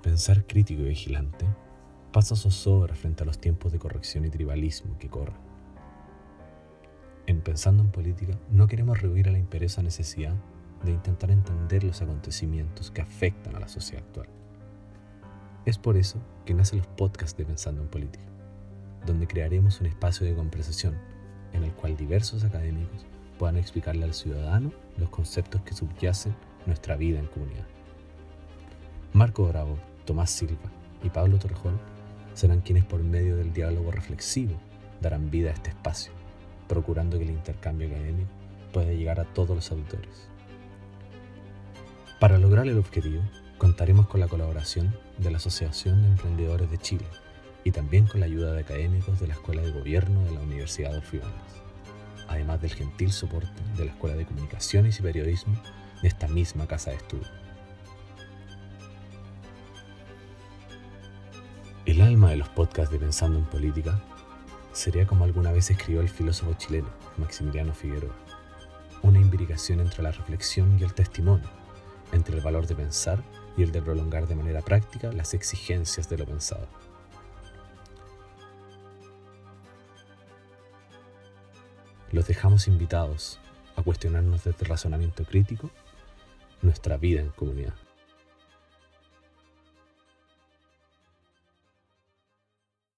pensar crítico y vigilante pasa zozobra frente a los tiempos de corrección y tribalismo que corren. En Pensando en Política no queremos rehuir a la imperiosa necesidad de intentar entender los acontecimientos que afectan a la sociedad actual. Es por eso que nacen los podcasts de Pensando en Política, donde crearemos un espacio de conversación en el cual diversos académicos puedan explicarle al ciudadano los conceptos que subyacen nuestra vida en comunidad. Marco Bravo, Tomás Silva y Pablo Torrejón serán quienes por medio del diálogo reflexivo darán vida a este espacio, procurando que el intercambio académico pueda llegar a todos los auditores. Para lograr el objetivo, contaremos con la colaboración de la Asociación de Emprendedores de Chile y también con la ayuda de académicos de la Escuela de Gobierno de la Universidad de Orfibanes, además del gentil soporte de la Escuela de Comunicaciones y Periodismo de esta misma casa de estudio. El alma de los podcasts de Pensando en Política sería como alguna vez escribió el filósofo chileno Maximiliano Figueroa, una imbricación entre la reflexión y el testimonio, entre el valor de pensar y el de prolongar de manera práctica las exigencias de lo pensado. Los dejamos invitados a cuestionarnos desde el razonamiento crítico nuestra vida en comunidad.